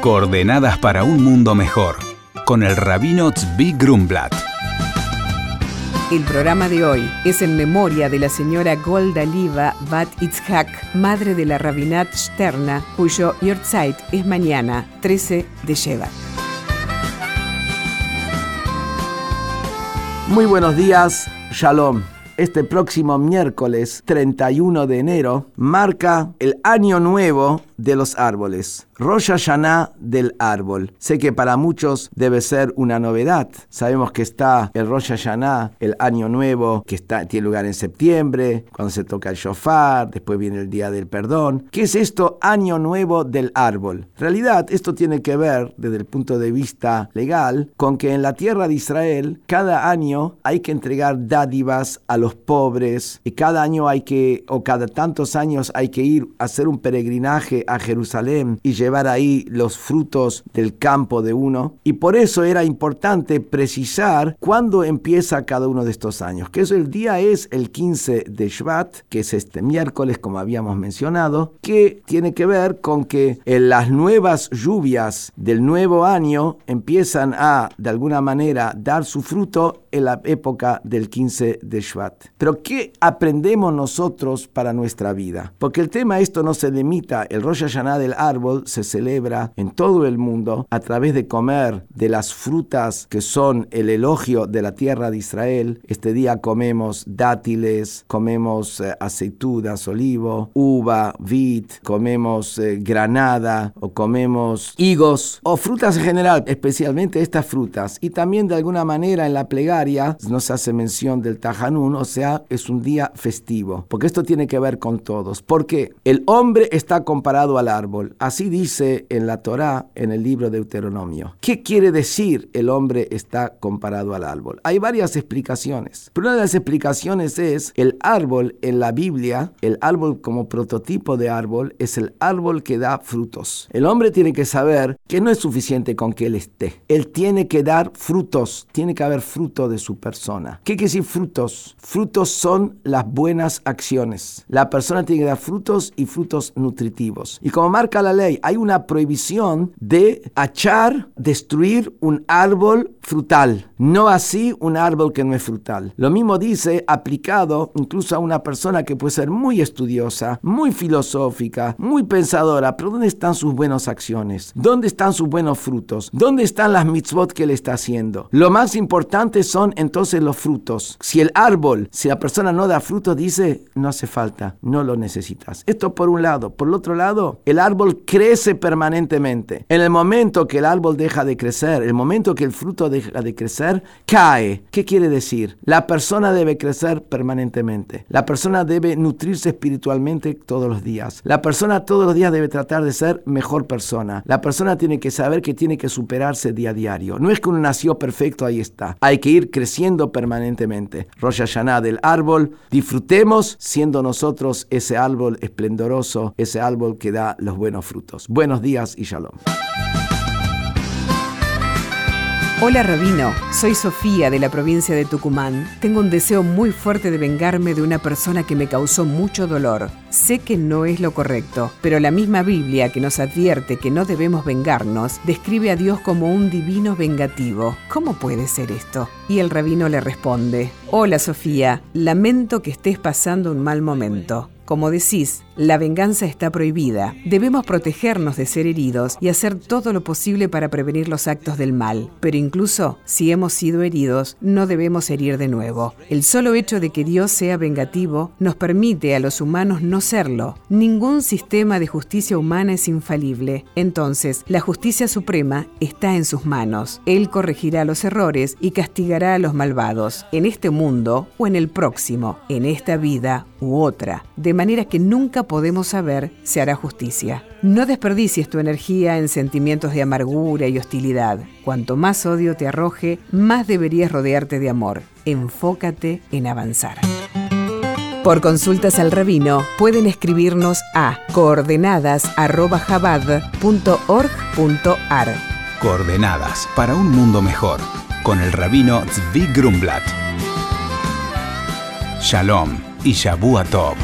Coordenadas para un mundo mejor, con el rabino Tzvi Grumblat. El programa de hoy es en memoria de la señora Golda Liva Bat Itzhak, madre de la Rabinat Sterna, cuyo Yortzeit es mañana, 13 de Shevat. Muy buenos días, Shalom este próximo miércoles 31 de enero marca el año nuevo de los árboles. Rosh Hashanah del árbol. Sé que para muchos debe ser una novedad. Sabemos que está el Rosh Hashanah, el año nuevo, que está, tiene lugar en septiembre, cuando se toca el shofar, después viene el día del perdón. ¿Qué es esto, año nuevo del árbol? En realidad, esto tiene que ver, desde el punto de vista legal, con que en la tierra de Israel, cada año hay que entregar dádivas a los pobres, y cada año hay que, o cada tantos años hay que ir a hacer un peregrinaje a Jerusalén y llevar ahí los frutos del campo de uno. Y por eso era importante precisar cuándo empieza cada uno de estos años. Que eso el día es el 15 de Shvat, que es este miércoles, como habíamos mencionado, que tiene que ver con que en las nuevas lluvias del nuevo año empiezan a, de alguna manera, dar su fruto en la época del 15 de Shvat. Pero ¿qué aprendemos nosotros para nuestra vida? Porque el tema esto no se limita, el Rosh Hashanah del árbol se celebra en todo el mundo a través de comer de las frutas que son el elogio de la tierra de Israel. Este día comemos dátiles, comemos eh, aceitunas, olivo, uva, vid, comemos eh, granada o comemos higos o frutas en general, especialmente estas frutas. Y también de alguna manera en la plegaria nos hace mención del tajanún, o sea, es un día festivo, porque esto tiene que ver con todos. Porque el hombre está comparado al árbol. Así dice en la Torá, en el libro de Deuteronomio. ¿Qué quiere decir el hombre está comparado al árbol? Hay varias explicaciones. Pero una de las explicaciones es el árbol en la Biblia, el árbol como prototipo de árbol, es el árbol que da frutos. El hombre tiene que saber que no es suficiente con que él esté. Él tiene que dar frutos, tiene que haber fruto de su persona. ¿Qué quiere decir frutos? Frutos son las buenas acciones. La persona tiene que dar frutos y frutos nutritivos. Y como marca la ley, hay una prohibición de achar, destruir un árbol frutal. No así un árbol que no es frutal. Lo mismo dice aplicado incluso a una persona que puede ser muy estudiosa, muy filosófica, muy pensadora, pero ¿dónde están sus buenas acciones? ¿Dónde están sus buenos frutos? ¿Dónde están las mitzvot que le está haciendo? Lo más importante son entonces los frutos. Si el árbol, si la persona no da frutos, dice, no hace falta, no lo necesitas. Esto por un lado. Por el otro lado, el árbol crece permanentemente. En el momento que el árbol deja de crecer, el momento que el fruto deja de crecer, cae. ¿Qué quiere decir? La persona debe crecer permanentemente. La persona debe nutrirse espiritualmente todos los días. La persona todos los días debe tratar de ser mejor persona. La persona tiene que saber que tiene que superarse día a diario. No es que uno nació perfecto, ahí está. Hay que ir creciendo permanentemente. Rosh Hashanah del árbol, disfrutemos siendo nosotros ese árbol esplendoroso, ese árbol que da los buenos frutos. Buenos días y shalom. Hola Rabino, soy Sofía de la provincia de Tucumán. Tengo un deseo muy fuerte de vengarme de una persona que me causó mucho dolor. Sé que no es lo correcto, pero la misma Biblia que nos advierte que no debemos vengarnos describe a Dios como un divino vengativo. ¿Cómo puede ser esto? Y el rabino le responde, Hola Sofía, lamento que estés pasando un mal momento. Como decís, la venganza está prohibida. Debemos protegernos de ser heridos y hacer todo lo posible para prevenir los actos del mal. Pero incluso si hemos sido heridos, no debemos herir de nuevo. El solo hecho de que Dios sea vengativo nos permite a los humanos no serlo. Ningún sistema de justicia humana es infalible. Entonces, la justicia suprema está en sus manos. Él corregirá los errores y castigará a los malvados, en este mundo o en el próximo, en esta vida u otra. De manera que nunca podemos saber si hará justicia. No desperdicies tu energía en sentimientos de amargura y hostilidad. Cuanto más odio te arroje, más deberías rodearte de amor. Enfócate en avanzar. Por consultas al rabino pueden escribirnos a coordenadas.jabad.org.ar. Coordenadas para un mundo mejor con el rabino Zvi Grumblat. Shalom y Shabu Tov.